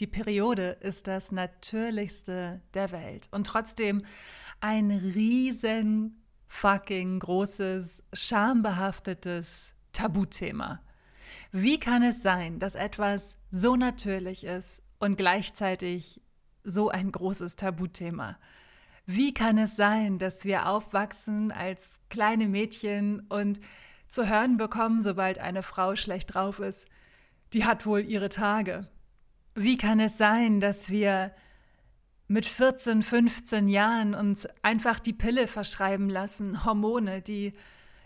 Die Periode ist das Natürlichste der Welt und trotzdem ein riesen fucking großes, schambehaftetes Tabuthema. Wie kann es sein, dass etwas so natürlich ist und gleichzeitig so ein großes Tabuthema? Wie kann es sein, dass wir aufwachsen als kleine Mädchen und zu hören bekommen, sobald eine Frau schlecht drauf ist, die hat wohl ihre Tage? Wie kann es sein, dass wir mit 14, 15 Jahren uns einfach die Pille verschreiben lassen, Hormone, die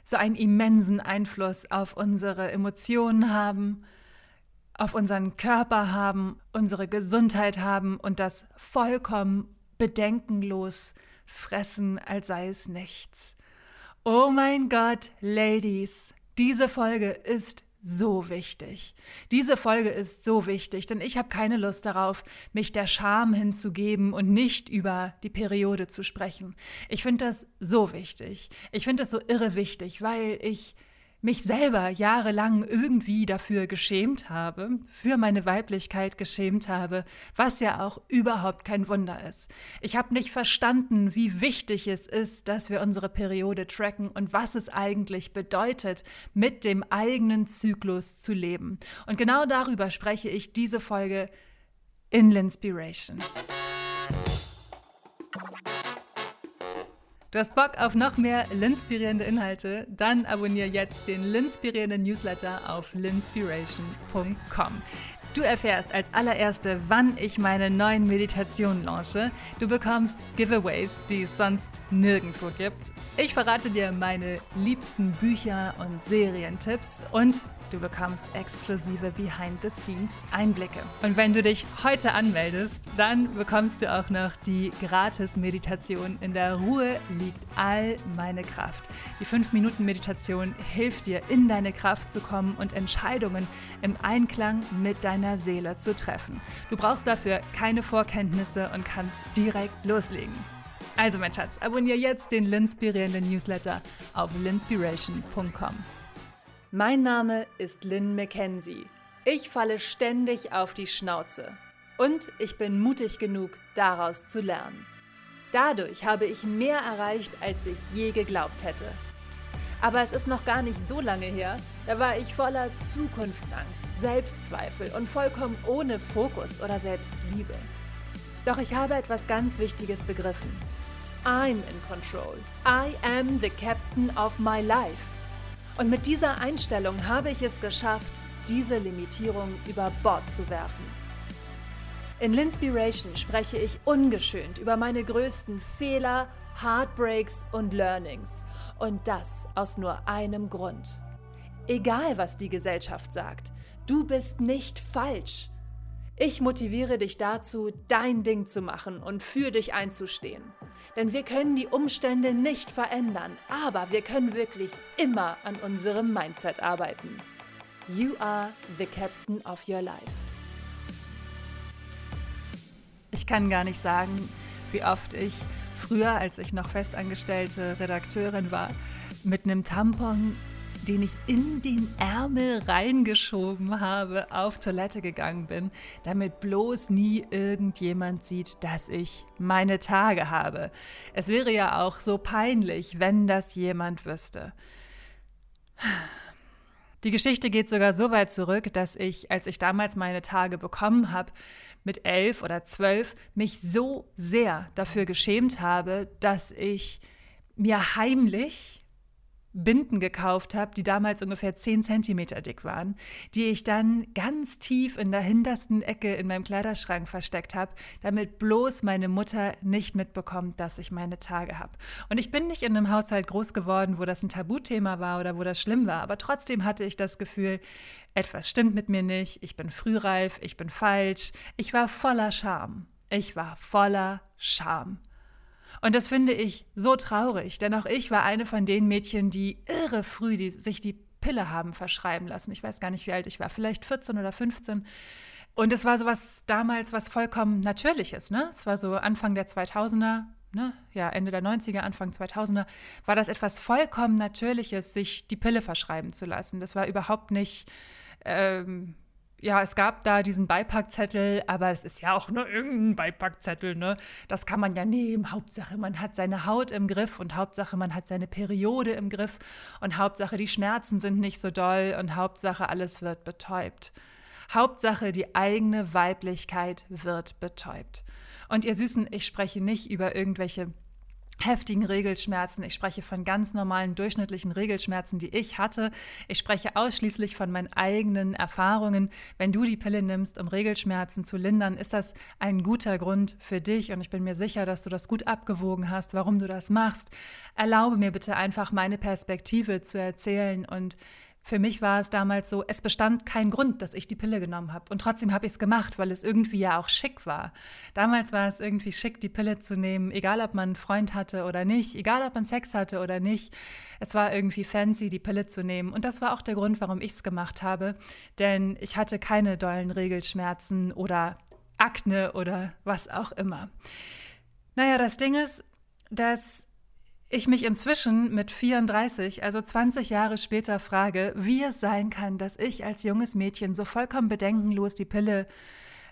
so einen immensen Einfluss auf unsere Emotionen haben, auf unseren Körper haben, unsere Gesundheit haben und das vollkommen bedenkenlos fressen, als sei es nichts. Oh mein Gott, Ladies, diese Folge ist so wichtig. Diese Folge ist so wichtig, denn ich habe keine Lust darauf, mich der Scham hinzugeben und nicht über die Periode zu sprechen. Ich finde das so wichtig. Ich finde das so irre wichtig, weil ich mich selber jahrelang irgendwie dafür geschämt habe, für meine Weiblichkeit geschämt habe, was ja auch überhaupt kein Wunder ist. Ich habe nicht verstanden, wie wichtig es ist, dass wir unsere Periode tracken und was es eigentlich bedeutet, mit dem eigenen Zyklus zu leben. Und genau darüber spreche ich diese Folge in Linspiration. Du hast Bock auf noch mehr linspirierende Inhalte? Dann abonniere jetzt den linspirierenden Newsletter auf linspiration.com. Du erfährst als allererste, wann ich meine neuen Meditationen launche. Du bekommst Giveaways, die es sonst nirgendwo gibt. Ich verrate dir meine liebsten Bücher und Serientipps und du bekommst exklusive Behind-the-Scenes-Einblicke. Und wenn du dich heute anmeldest, dann bekommst du auch noch die Gratis-Meditation. In der Ruhe liegt all meine Kraft. Die 5-Minuten-Meditation hilft dir, in deine Kraft zu kommen und Entscheidungen im Einklang mit deiner Seele zu treffen. Du brauchst dafür keine Vorkenntnisse und kannst direkt loslegen. Also mein Schatz, abonniere jetzt den Linspirierenden Newsletter auf linspiration.com. Mein Name ist Lynn McKenzie. Ich falle ständig auf die Schnauze. Und ich bin mutig genug, daraus zu lernen. Dadurch habe ich mehr erreicht, als ich je geglaubt hätte. Aber es ist noch gar nicht so lange her, da war ich voller Zukunftsangst, Selbstzweifel und vollkommen ohne Fokus oder Selbstliebe. Doch ich habe etwas ganz Wichtiges begriffen. I'm in control. I am the captain of my life. Und mit dieser Einstellung habe ich es geschafft, diese Limitierung über Bord zu werfen. In Linspiration spreche ich ungeschönt über meine größten Fehler, Heartbreaks und Learnings. Und das aus nur einem Grund. Egal, was die Gesellschaft sagt, du bist nicht falsch. Ich motiviere dich dazu, dein Ding zu machen und für dich einzustehen. Denn wir können die Umstände nicht verändern, aber wir können wirklich immer an unserem Mindset arbeiten. You are the captain of your life. Ich kann gar nicht sagen, wie oft ich früher, als ich noch festangestellte Redakteurin war, mit einem Tampon, den ich in den Ärmel reingeschoben habe, auf Toilette gegangen bin, damit bloß nie irgendjemand sieht, dass ich meine Tage habe. Es wäre ja auch so peinlich, wenn das jemand wüsste. Die Geschichte geht sogar so weit zurück, dass ich, als ich damals meine Tage bekommen habe, mit elf oder zwölf, mich so sehr dafür geschämt habe, dass ich mir heimlich Binden gekauft habe, die damals ungefähr 10 Zentimeter dick waren, die ich dann ganz tief in der hintersten Ecke in meinem Kleiderschrank versteckt habe, damit bloß meine Mutter nicht mitbekommt, dass ich meine Tage habe. Und ich bin nicht in einem Haushalt groß geworden, wo das ein Tabuthema war oder wo das schlimm war, aber trotzdem hatte ich das Gefühl, etwas stimmt mit mir nicht, ich bin frühreif, ich bin falsch, ich war voller Scham. Ich war voller Scham. Und das finde ich so traurig, denn auch ich war eine von den Mädchen, die irre früh die, sich die Pille haben verschreiben lassen. Ich weiß gar nicht, wie alt ich war, vielleicht 14 oder 15. Und es war so was damals, was vollkommen Natürliches. Ne? Es war so Anfang der 2000er, ne? ja, Ende der 90er, Anfang 2000er, war das etwas vollkommen Natürliches, sich die Pille verschreiben zu lassen. Das war überhaupt nicht ähm, ja, es gab da diesen Beipackzettel, aber es ist ja auch nur irgendein Beipackzettel, ne? Das kann man ja nehmen. Hauptsache, man hat seine Haut im Griff und Hauptsache, man hat seine Periode im Griff und Hauptsache, die Schmerzen sind nicht so doll und Hauptsache, alles wird betäubt. Hauptsache, die eigene Weiblichkeit wird betäubt. Und ihr Süßen, ich spreche nicht über irgendwelche heftigen Regelschmerzen. Ich spreche von ganz normalen durchschnittlichen Regelschmerzen, die ich hatte. Ich spreche ausschließlich von meinen eigenen Erfahrungen. Wenn du die Pille nimmst, um Regelschmerzen zu lindern, ist das ein guter Grund für dich und ich bin mir sicher, dass du das gut abgewogen hast, warum du das machst. Erlaube mir bitte einfach meine Perspektive zu erzählen und für mich war es damals so, es bestand kein Grund, dass ich die Pille genommen habe. Und trotzdem habe ich es gemacht, weil es irgendwie ja auch schick war. Damals war es irgendwie schick, die Pille zu nehmen, egal ob man einen Freund hatte oder nicht, egal ob man Sex hatte oder nicht. Es war irgendwie fancy, die Pille zu nehmen. Und das war auch der Grund, warum ich es gemacht habe. Denn ich hatte keine dollen Regelschmerzen oder Akne oder was auch immer. Naja, das Ding ist, dass ich mich inzwischen mit 34, also 20 Jahre später, frage, wie es sein kann, dass ich als junges Mädchen so vollkommen bedenkenlos die Pille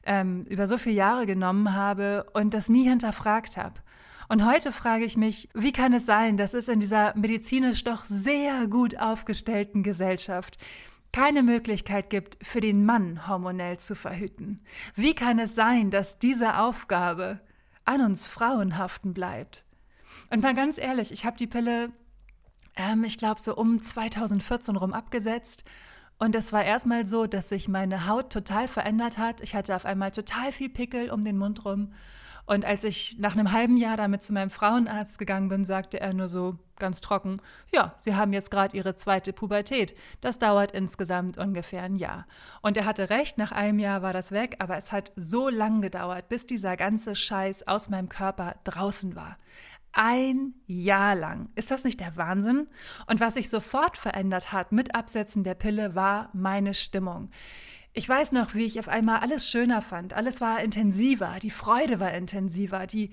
ähm, über so viele Jahre genommen habe und das nie hinterfragt habe. Und heute frage ich mich, wie kann es sein, dass es in dieser medizinisch doch sehr gut aufgestellten Gesellschaft keine Möglichkeit gibt, für den Mann hormonell zu verhüten? Wie kann es sein, dass diese Aufgabe an uns Frauen haften bleibt? Und mal ganz ehrlich, ich habe die Pille, ähm, ich glaube, so um 2014 rum abgesetzt. Und es war erstmal so, dass sich meine Haut total verändert hat. Ich hatte auf einmal total viel Pickel um den Mund rum. Und als ich nach einem halben Jahr damit zu meinem Frauenarzt gegangen bin, sagte er nur so ganz trocken, ja, Sie haben jetzt gerade Ihre zweite Pubertät. Das dauert insgesamt ungefähr ein Jahr. Und er hatte recht, nach einem Jahr war das weg, aber es hat so lang gedauert, bis dieser ganze Scheiß aus meinem Körper draußen war. Ein Jahr lang. Ist das nicht der Wahnsinn? Und was sich sofort verändert hat mit Absetzen der Pille, war meine Stimmung. Ich weiß noch, wie ich auf einmal alles schöner fand. Alles war intensiver. Die Freude war intensiver. Die,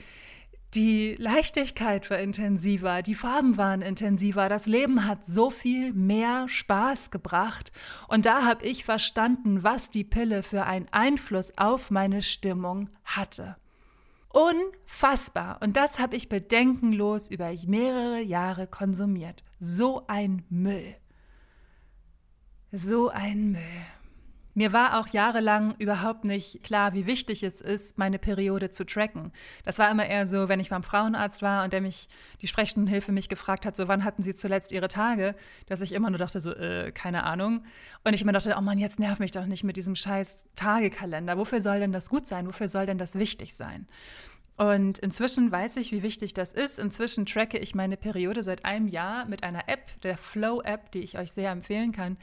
die Leichtigkeit war intensiver. Die Farben waren intensiver. Das Leben hat so viel mehr Spaß gebracht. Und da habe ich verstanden, was die Pille für einen Einfluss auf meine Stimmung hatte. Unfassbar. Und das habe ich bedenkenlos über mehrere Jahre konsumiert. So ein Müll. So ein Müll. Mir war auch jahrelang überhaupt nicht klar, wie wichtig es ist, meine Periode zu tracken. Das war immer eher so, wenn ich beim Frauenarzt war und der mich, die Sprechstundenhilfe mich gefragt hat, so wann hatten Sie zuletzt Ihre Tage, dass ich immer nur dachte, so, äh, keine Ahnung. Und ich immer dachte, oh Mann, jetzt nerv mich doch nicht mit diesem scheiß Tagekalender. Wofür soll denn das gut sein? Wofür soll denn das wichtig sein? Und inzwischen weiß ich, wie wichtig das ist. Inzwischen tracke ich meine Periode seit einem Jahr mit einer App, der Flow-App, die ich euch sehr empfehlen kann.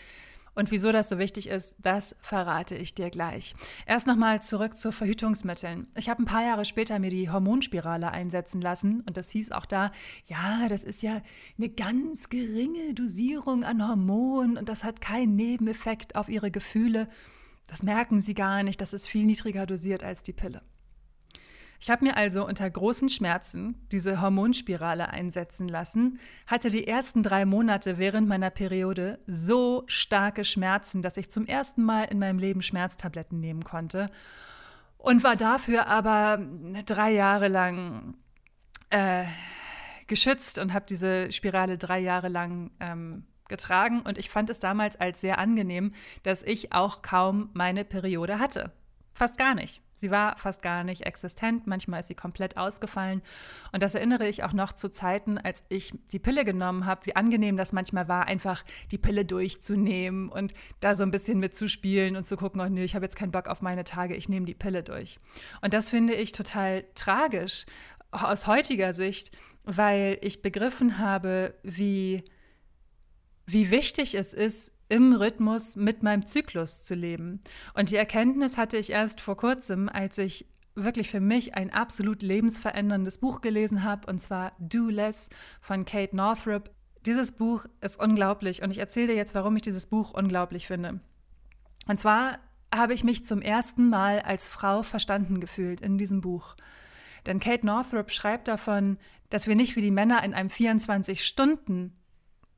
Und wieso das so wichtig ist, das verrate ich dir gleich. Erst nochmal zurück zu Verhütungsmitteln. Ich habe ein paar Jahre später mir die Hormonspirale einsetzen lassen und das hieß auch da, ja, das ist ja eine ganz geringe Dosierung an Hormonen und das hat keinen Nebeneffekt auf ihre Gefühle. Das merken sie gar nicht, das ist viel niedriger dosiert als die Pille. Ich habe mir also unter großen Schmerzen diese Hormonspirale einsetzen lassen, hatte die ersten drei Monate während meiner Periode so starke Schmerzen, dass ich zum ersten Mal in meinem Leben Schmerztabletten nehmen konnte und war dafür aber drei Jahre lang äh, geschützt und habe diese Spirale drei Jahre lang ähm, getragen und ich fand es damals als sehr angenehm, dass ich auch kaum meine Periode hatte. Fast gar nicht. Sie war fast gar nicht existent, manchmal ist sie komplett ausgefallen. Und das erinnere ich auch noch zu Zeiten, als ich die Pille genommen habe, wie angenehm das manchmal war, einfach die Pille durchzunehmen und da so ein bisschen mitzuspielen und zu gucken, oh nö, ich habe jetzt keinen Bock auf meine Tage, ich nehme die Pille durch. Und das finde ich total tragisch aus heutiger Sicht, weil ich begriffen habe, wie, wie wichtig es ist, im Rhythmus mit meinem Zyklus zu leben. Und die Erkenntnis hatte ich erst vor kurzem, als ich wirklich für mich ein absolut lebensveränderndes Buch gelesen habe, und zwar Do Less von Kate Northrup. Dieses Buch ist unglaublich und ich erzähle dir jetzt, warum ich dieses Buch unglaublich finde. Und zwar habe ich mich zum ersten Mal als Frau verstanden gefühlt in diesem Buch. Denn Kate Northrup schreibt davon, dass wir nicht wie die Männer in einem 24-Stunden-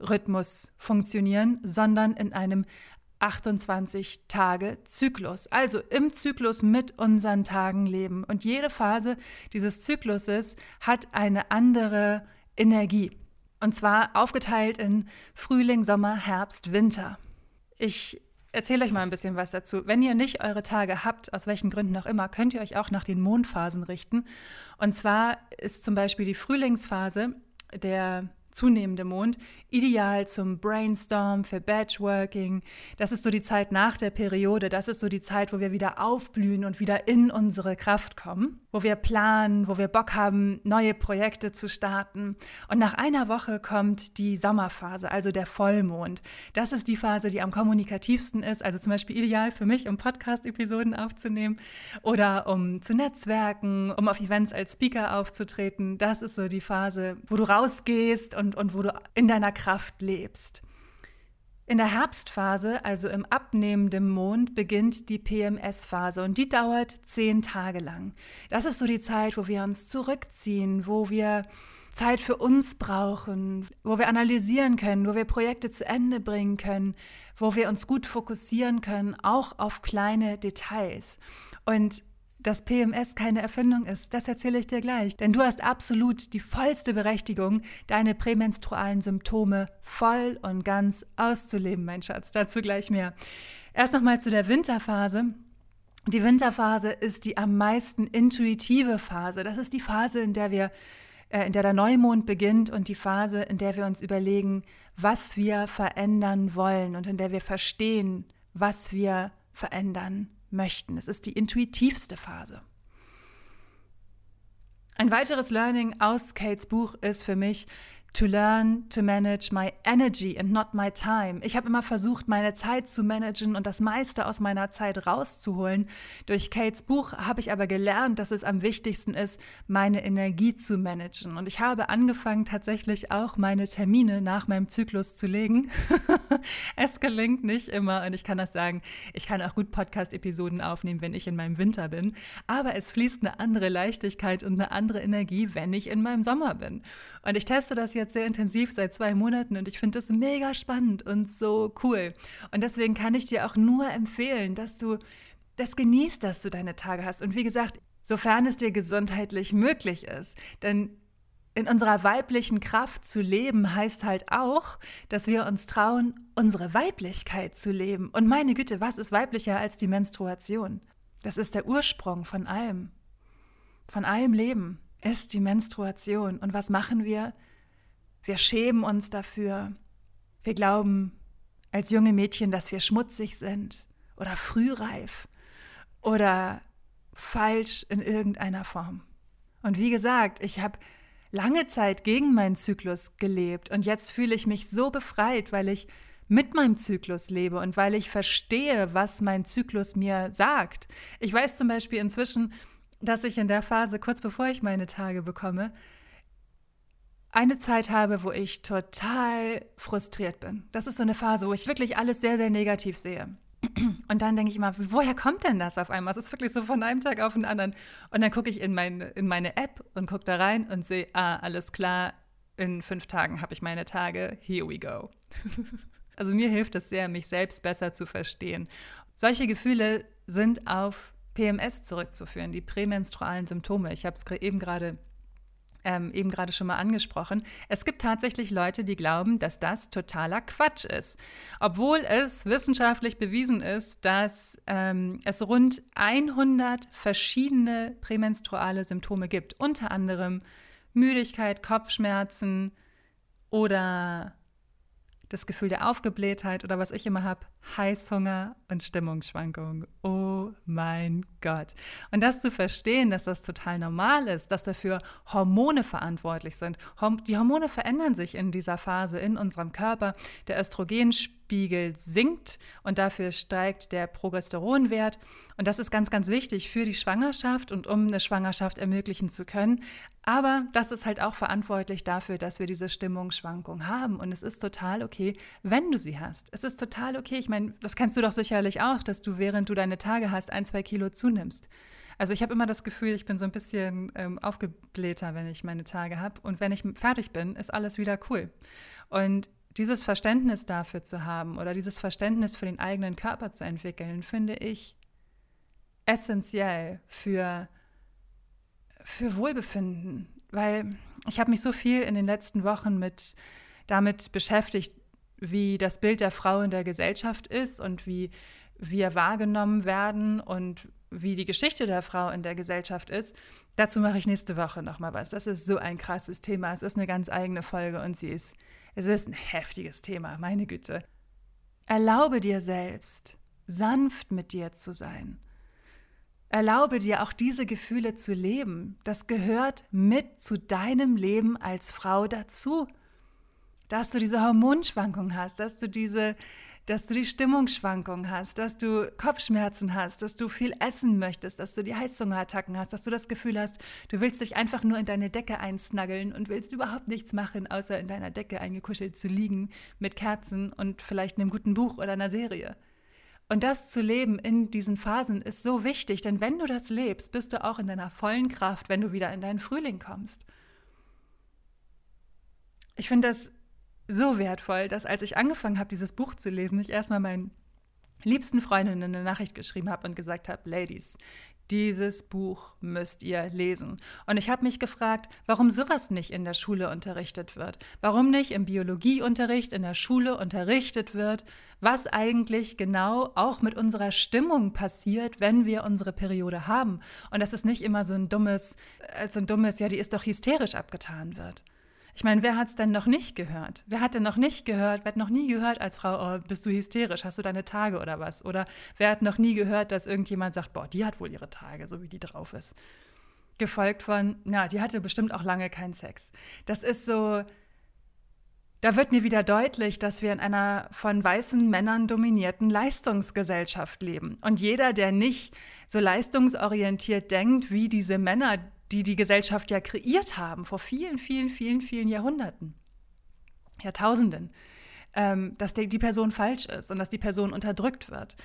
Rhythmus funktionieren, sondern in einem 28 Tage Zyklus. Also im Zyklus mit unseren Tagen leben. Und jede Phase dieses Zykluses hat eine andere Energie. Und zwar aufgeteilt in Frühling, Sommer, Herbst, Winter. Ich erzähle euch mal ein bisschen was dazu. Wenn ihr nicht eure Tage habt, aus welchen Gründen auch immer, könnt ihr euch auch nach den Mondphasen richten. Und zwar ist zum Beispiel die Frühlingsphase der zunehmende Mond, ideal zum Brainstorm, für Batchworking. Das ist so die Zeit nach der Periode, das ist so die Zeit, wo wir wieder aufblühen und wieder in unsere Kraft kommen, wo wir planen, wo wir Bock haben, neue Projekte zu starten. Und nach einer Woche kommt die Sommerphase, also der Vollmond. Das ist die Phase, die am kommunikativsten ist, also zum Beispiel ideal für mich, um Podcast-Episoden aufzunehmen oder um zu netzwerken, um auf Events als Speaker aufzutreten. Das ist so die Phase, wo du rausgehst und und, und wo du in deiner Kraft lebst. In der Herbstphase, also im abnehmenden Mond, beginnt die PMS-Phase und die dauert zehn Tage lang. Das ist so die Zeit, wo wir uns zurückziehen, wo wir Zeit für uns brauchen, wo wir analysieren können, wo wir Projekte zu Ende bringen können, wo wir uns gut fokussieren können, auch auf kleine Details. Und dass PMS keine Erfindung ist, das erzähle ich dir gleich. Denn du hast absolut die vollste Berechtigung, deine prämenstrualen Symptome voll und ganz auszuleben, mein Schatz. Dazu gleich mehr. Erst nochmal zu der Winterphase. Die Winterphase ist die am meisten intuitive Phase. Das ist die Phase, in der wir äh, in der der Neumond beginnt und die Phase, in der wir uns überlegen, was wir verändern wollen und in der wir verstehen, was wir verändern möchten. Es ist die intuitivste Phase. Ein weiteres Learning aus Kates Buch ist für mich, to learn to manage my energy and not my time. Ich habe immer versucht, meine Zeit zu managen und das meiste aus meiner Zeit rauszuholen. Durch Kates Buch habe ich aber gelernt, dass es am wichtigsten ist, meine Energie zu managen. Und ich habe angefangen, tatsächlich auch meine Termine nach meinem Zyklus zu legen. es gelingt nicht immer und ich kann das sagen, ich kann auch gut Podcast-Episoden aufnehmen, wenn ich in meinem Winter bin. Aber es fließt eine andere Leichtigkeit und eine andere Energie, wenn ich in meinem Sommer bin. Und ich teste das jetzt jetzt sehr intensiv seit zwei Monaten und ich finde das mega spannend und so cool. Und deswegen kann ich dir auch nur empfehlen, dass du das genießt, dass du deine Tage hast. Und wie gesagt, sofern es dir gesundheitlich möglich ist. Denn in unserer weiblichen Kraft zu leben heißt halt auch, dass wir uns trauen, unsere Weiblichkeit zu leben. Und meine Güte, was ist weiblicher als die Menstruation? Das ist der Ursprung von allem. Von allem Leben ist die Menstruation. Und was machen wir? Wir schämen uns dafür. Wir glauben als junge Mädchen, dass wir schmutzig sind oder frühreif oder falsch in irgendeiner Form. Und wie gesagt, ich habe lange Zeit gegen meinen Zyklus gelebt und jetzt fühle ich mich so befreit, weil ich mit meinem Zyklus lebe und weil ich verstehe, was mein Zyklus mir sagt. Ich weiß zum Beispiel inzwischen, dass ich in der Phase, kurz bevor ich meine Tage bekomme, eine Zeit habe, wo ich total frustriert bin. Das ist so eine Phase, wo ich wirklich alles sehr, sehr negativ sehe. Und dann denke ich immer, woher kommt denn das auf einmal? Es ist wirklich so von einem Tag auf den anderen. Und dann gucke ich in, mein, in meine App und gucke da rein und sehe, ah, alles klar, in fünf Tagen habe ich meine Tage, here we go. also mir hilft es sehr, mich selbst besser zu verstehen. Solche Gefühle sind auf PMS zurückzuführen, die prämenstrualen Symptome. Ich habe es eben gerade ähm, eben gerade schon mal angesprochen. Es gibt tatsächlich Leute, die glauben, dass das totaler Quatsch ist. Obwohl es wissenschaftlich bewiesen ist, dass ähm, es rund 100 verschiedene prämenstruale Symptome gibt. Unter anderem Müdigkeit, Kopfschmerzen oder das Gefühl der Aufgeblähtheit oder was ich immer habe, Heißhunger und Stimmungsschwankungen. Oh mein Gott. Und das zu verstehen, dass das total normal ist, dass dafür Hormone verantwortlich sind. Die Hormone verändern sich in dieser Phase in unserem Körper. Der Östrogenspiegel sinkt und dafür steigt der Progesteronwert. Und das ist ganz, ganz wichtig für die Schwangerschaft und um eine Schwangerschaft ermöglichen zu können. Aber das ist halt auch verantwortlich dafür, dass wir diese Stimmungsschwankung haben. Und es ist total okay, wenn du sie hast. Es ist total okay. Ich meine, das kennst du doch sicherlich auch, dass du, während du deine Tage hast, ein, zwei Kilo zunimmst. Also ich habe immer das Gefühl, ich bin so ein bisschen ähm, aufgeblähter, wenn ich meine Tage habe. Und wenn ich fertig bin, ist alles wieder cool. Und dieses Verständnis dafür zu haben oder dieses Verständnis für den eigenen Körper zu entwickeln, finde ich essentiell für, für Wohlbefinden. Weil ich habe mich so viel in den letzten Wochen mit damit beschäftigt, wie das Bild der Frau in der Gesellschaft ist und wie wir wahrgenommen werden und wie die Geschichte der Frau in der Gesellschaft ist. Dazu mache ich nächste Woche nochmal was. Das ist so ein krasses Thema. Es ist eine ganz eigene Folge und sie ist, es ist ein heftiges Thema, meine Güte. Erlaube dir selbst, sanft mit dir zu sein. Erlaube dir auch diese Gefühle zu leben. Das gehört mit zu deinem Leben als Frau dazu. Dass du diese Hormonschwankung hast, dass du diese dass du die Stimmungsschwankungen hast, dass du Kopfschmerzen hast, dass du viel essen möchtest, dass du die Heißhungerattacken hast, dass du das Gefühl hast, du willst dich einfach nur in deine Decke einsnaggeln und willst überhaupt nichts machen, außer in deiner Decke eingekuschelt zu liegen mit Kerzen und vielleicht einem guten Buch oder einer Serie. Und das zu leben in diesen Phasen ist so wichtig, denn wenn du das lebst, bist du auch in deiner vollen Kraft, wenn du wieder in deinen Frühling kommst. Ich finde das so wertvoll, dass als ich angefangen habe, dieses Buch zu lesen, ich erstmal meinen liebsten Freundinnen eine Nachricht geschrieben habe und gesagt habe, Ladies, dieses Buch müsst ihr lesen. Und ich habe mich gefragt, warum sowas nicht in der Schule unterrichtet wird. Warum nicht im Biologieunterricht in der Schule unterrichtet wird, was eigentlich genau auch mit unserer Stimmung passiert, wenn wir unsere Periode haben. Und dass es nicht immer so ein dummes, als so ein dummes, ja, die ist doch hysterisch abgetan wird. Ich meine, wer hat es denn noch nicht gehört? Wer hat denn noch nicht gehört, wer hat noch nie gehört als Frau, oh, bist du hysterisch, hast du deine Tage oder was? Oder wer hat noch nie gehört, dass irgendjemand sagt, boah, die hat wohl ihre Tage, so wie die drauf ist. Gefolgt von, ja, die hatte bestimmt auch lange keinen Sex. Das ist so, da wird mir wieder deutlich, dass wir in einer von weißen Männern dominierten Leistungsgesellschaft leben. Und jeder, der nicht so leistungsorientiert denkt wie diese Männer, die die Gesellschaft ja kreiert haben vor vielen, vielen, vielen, vielen Jahrhunderten, Jahrtausenden, ähm, dass die, die Person falsch ist und dass die Person unterdrückt wird.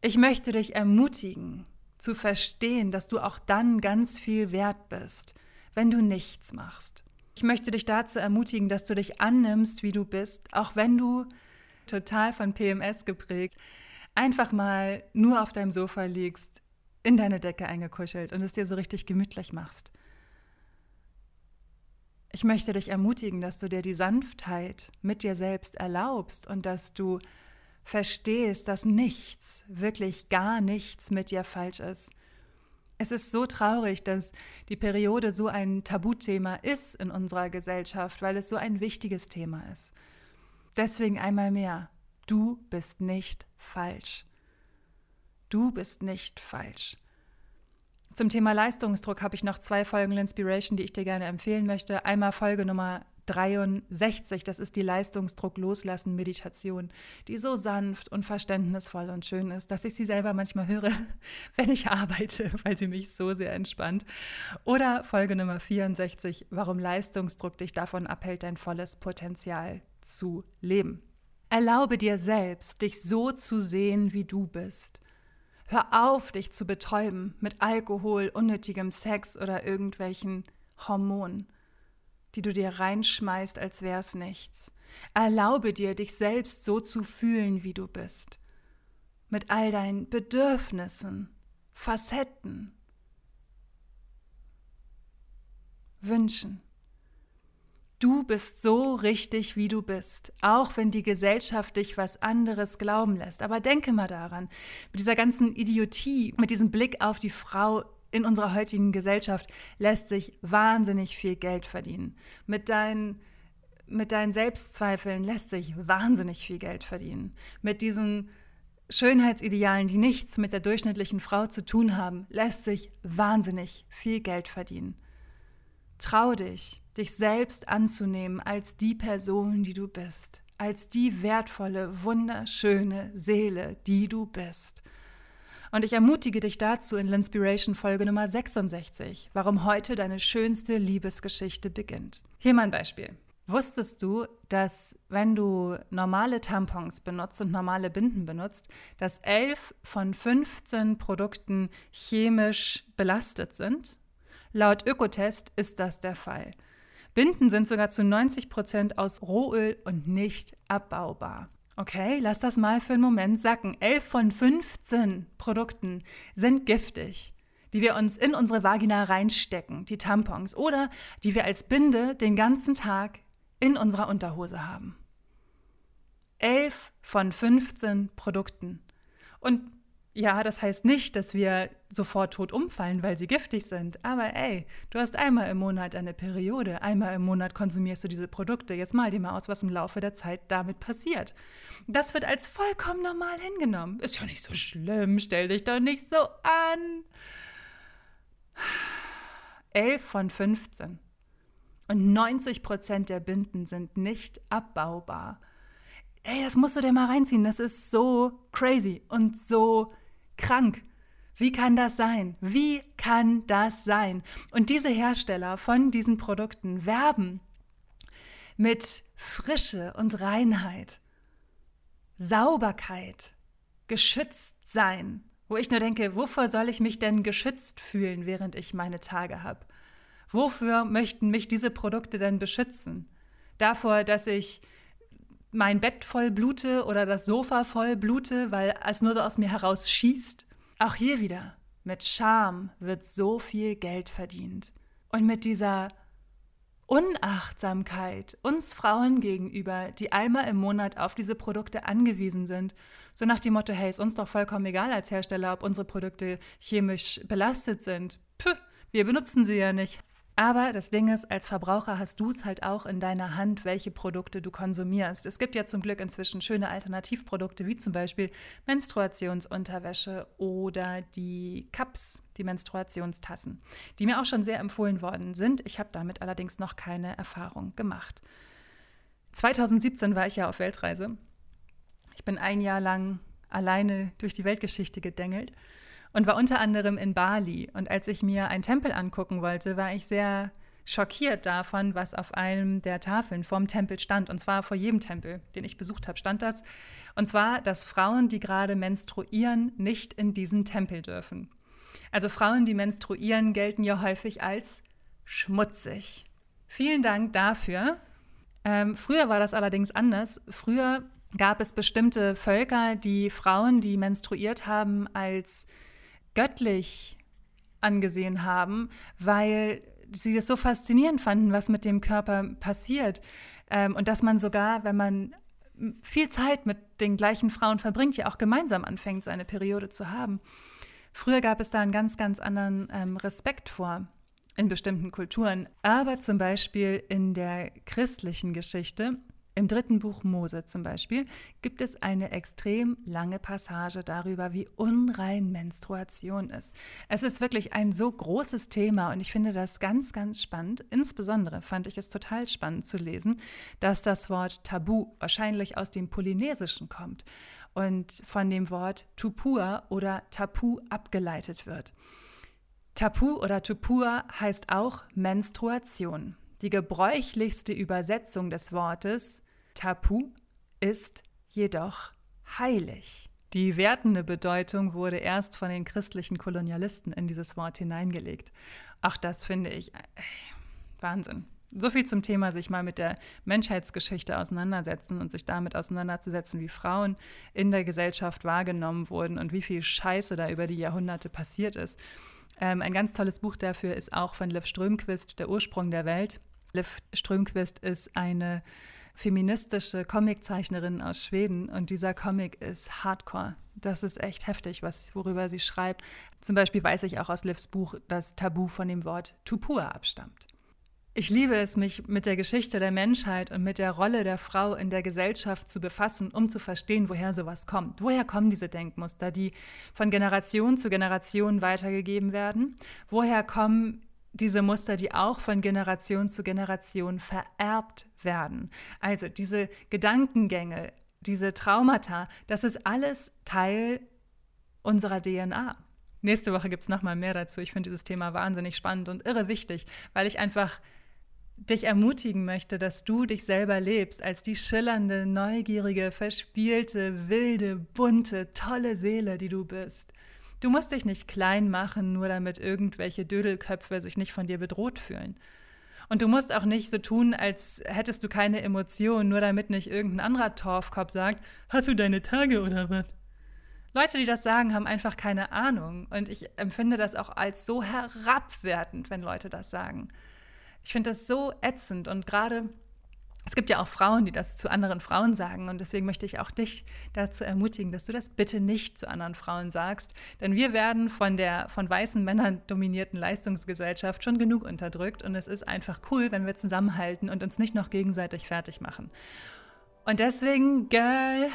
Ich möchte dich ermutigen, zu verstehen, dass du auch dann ganz viel wert bist, wenn du nichts machst. Ich möchte dich dazu ermutigen, dass du dich annimmst, wie du bist, auch wenn du total von PMS geprägt einfach mal nur auf deinem Sofa liegst, in deine Decke eingekuschelt und es dir so richtig gemütlich machst. Ich möchte dich ermutigen, dass du dir die Sanftheit mit dir selbst erlaubst und dass du verstehst, dass nichts, wirklich gar nichts mit dir falsch ist. Es ist so traurig, dass die Periode so ein Tabuthema ist in unserer Gesellschaft, weil es so ein wichtiges Thema ist. Deswegen einmal mehr, du bist nicht falsch. Du bist nicht falsch. Zum Thema Leistungsdruck habe ich noch zwei Folgen Inspiration, die ich dir gerne empfehlen möchte. Einmal Folge Nummer 63, das ist die Leistungsdruck loslassen Meditation, die so sanft und verständnisvoll und schön ist, dass ich sie selber manchmal höre, wenn ich arbeite, weil sie mich so sehr entspannt. Oder Folge Nummer 64, warum Leistungsdruck dich davon abhält, dein volles Potenzial zu leben. Erlaube dir selbst, dich so zu sehen, wie du bist. Hör auf, dich zu betäuben mit Alkohol, unnötigem Sex oder irgendwelchen Hormonen, die du dir reinschmeißt, als wär's nichts. Erlaube dir, dich selbst so zu fühlen, wie du bist. Mit all deinen Bedürfnissen, Facetten, Wünschen. Du bist so richtig, wie du bist, auch wenn die Gesellschaft dich was anderes glauben lässt. Aber denke mal daran, mit dieser ganzen Idiotie, mit diesem Blick auf die Frau in unserer heutigen Gesellschaft lässt sich wahnsinnig viel Geld verdienen. Mit deinen, mit deinen Selbstzweifeln lässt sich wahnsinnig viel Geld verdienen. Mit diesen Schönheitsidealen, die nichts mit der durchschnittlichen Frau zu tun haben, lässt sich wahnsinnig viel Geld verdienen. Trau dich, dich selbst anzunehmen als die Person, die du bist, als die wertvolle, wunderschöne Seele, die du bist. Und ich ermutige dich dazu in L'Inspiration Folge Nummer 66, warum heute deine schönste Liebesgeschichte beginnt. Hier mal ein Beispiel. Wusstest du, dass wenn du normale Tampons benutzt und normale Binden benutzt, dass 11 von 15 Produkten chemisch belastet sind? Laut Ökotest ist das der Fall. Binden sind sogar zu 90 Prozent aus Rohöl und nicht abbaubar. Okay, lass das mal für einen Moment sacken. 11 von 15 Produkten sind giftig, die wir uns in unsere Vagina reinstecken, die Tampons, oder die wir als Binde den ganzen Tag in unserer Unterhose haben. 11 von 15 Produkten. Und ja, das heißt nicht, dass wir sofort tot umfallen, weil sie giftig sind. Aber ey, du hast einmal im Monat eine Periode, einmal im Monat konsumierst du diese Produkte. Jetzt mal dir mal aus, was im Laufe der Zeit damit passiert. Das wird als vollkommen normal hingenommen. Ist ja nicht so schlimm, stell dich doch nicht so an. 11 von 15. Und 90 Prozent der Binden sind nicht abbaubar. Ey, das musst du dir mal reinziehen. Das ist so crazy und so krank. Wie kann das sein? Wie kann das sein? Und diese Hersteller von diesen Produkten werben mit Frische und Reinheit, Sauberkeit, geschützt sein, wo ich nur denke, wovor soll ich mich denn geschützt fühlen, während ich meine Tage habe? Wofür möchten mich diese Produkte denn beschützen? Davor, dass ich mein Bett voll blute oder das Sofa voll blute, weil es nur so aus mir heraus schießt. Auch hier wieder, mit Scham wird so viel Geld verdient. Und mit dieser Unachtsamkeit uns Frauen gegenüber, die einmal im Monat auf diese Produkte angewiesen sind, so nach dem Motto, hey, ist uns doch vollkommen egal als Hersteller, ob unsere Produkte chemisch belastet sind. Puh, wir benutzen sie ja nicht. Aber das Ding ist, als Verbraucher hast du es halt auch in deiner Hand, welche Produkte du konsumierst. Es gibt ja zum Glück inzwischen schöne Alternativprodukte, wie zum Beispiel Menstruationsunterwäsche oder die Cups, die Menstruationstassen, die mir auch schon sehr empfohlen worden sind. Ich habe damit allerdings noch keine Erfahrung gemacht. 2017 war ich ja auf Weltreise. Ich bin ein Jahr lang alleine durch die Weltgeschichte gedengelt und war unter anderem in Bali. Und als ich mir einen Tempel angucken wollte, war ich sehr schockiert davon, was auf einem der Tafeln vorm Tempel stand. Und zwar vor jedem Tempel, den ich besucht habe, stand das. Und zwar, dass Frauen, die gerade menstruieren, nicht in diesen Tempel dürfen. Also Frauen, die menstruieren, gelten ja häufig als schmutzig. Vielen Dank dafür. Ähm, früher war das allerdings anders. Früher gab es bestimmte Völker, die Frauen, die menstruiert haben, als göttlich angesehen haben, weil sie das so faszinierend fanden, was mit dem Körper passiert. Ähm, und dass man sogar, wenn man viel Zeit mit den gleichen Frauen verbringt, ja auch gemeinsam anfängt, seine Periode zu haben. Früher gab es da einen ganz, ganz anderen ähm, Respekt vor in bestimmten Kulturen. Aber zum Beispiel in der christlichen Geschichte im dritten Buch Mose zum Beispiel gibt es eine extrem lange Passage darüber, wie unrein Menstruation ist. Es ist wirklich ein so großes Thema und ich finde das ganz, ganz spannend. Insbesondere fand ich es total spannend zu lesen, dass das Wort Tabu wahrscheinlich aus dem Polynesischen kommt und von dem Wort Tupur oder Tapu abgeleitet wird. Tapu oder Tupur heißt auch Menstruation. Die gebräuchlichste Übersetzung des Wortes Tapu ist jedoch heilig. Die wertende Bedeutung wurde erst von den christlichen Kolonialisten in dieses Wort hineingelegt. Auch das finde ich ey, Wahnsinn. So viel zum Thema, sich mal mit der Menschheitsgeschichte auseinandersetzen und sich damit auseinanderzusetzen, wie Frauen in der Gesellschaft wahrgenommen wurden und wie viel Scheiße da über die Jahrhunderte passiert ist. Ähm, ein ganz tolles Buch dafür ist auch von Liv Strömquist, Der Ursprung der Welt. Liv Strömquist ist eine feministische Comiczeichnerin aus Schweden und dieser Comic ist hardcore. Das ist echt heftig, was, worüber sie schreibt. Zum Beispiel weiß ich auch aus Livs Buch, dass Tabu von dem Wort Tupua abstammt. Ich liebe es, mich mit der Geschichte der Menschheit und mit der Rolle der Frau in der Gesellschaft zu befassen, um zu verstehen, woher sowas kommt. Woher kommen diese Denkmuster, die von Generation zu Generation weitergegeben werden? Woher kommen diese Muster, die auch von Generation zu Generation vererbt werden. Also diese Gedankengänge, diese Traumata, das ist alles Teil unserer DNA. Nächste Woche gibt es nochmal mehr dazu. Ich finde dieses Thema wahnsinnig spannend und irre wichtig, weil ich einfach dich ermutigen möchte, dass du dich selber lebst als die schillernde, neugierige, verspielte, wilde, bunte, tolle Seele, die du bist. Du musst dich nicht klein machen, nur damit irgendwelche Dödelköpfe sich nicht von dir bedroht fühlen. Und du musst auch nicht so tun, als hättest du keine Emotionen, nur damit nicht irgendein anderer Torfkopf sagt, hast du deine Tage oder was? Leute, die das sagen, haben einfach keine Ahnung. Und ich empfinde das auch als so herabwertend, wenn Leute das sagen. Ich finde das so ätzend und gerade es gibt ja auch Frauen, die das zu anderen Frauen sagen. Und deswegen möchte ich auch dich dazu ermutigen, dass du das bitte nicht zu anderen Frauen sagst. Denn wir werden von der von weißen Männern dominierten Leistungsgesellschaft schon genug unterdrückt. Und es ist einfach cool, wenn wir zusammenhalten und uns nicht noch gegenseitig fertig machen. Und deswegen, Girl,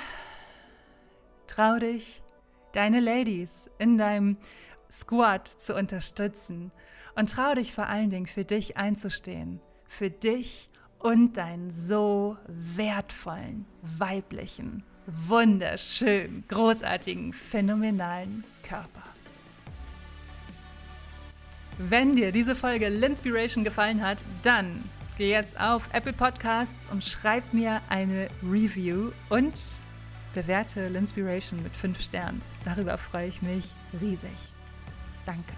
trau dich, deine Ladies in deinem Squad zu unterstützen. Und trau dich vor allen Dingen für dich einzustehen. Für dich und deinen so wertvollen, weiblichen, wunderschönen, großartigen, phänomenalen Körper. Wenn dir diese Folge Linspiration gefallen hat, dann geh jetzt auf Apple Podcasts und schreib mir eine Review und bewerte Linspiration mit 5 Sternen. Darüber freue ich mich riesig. Danke.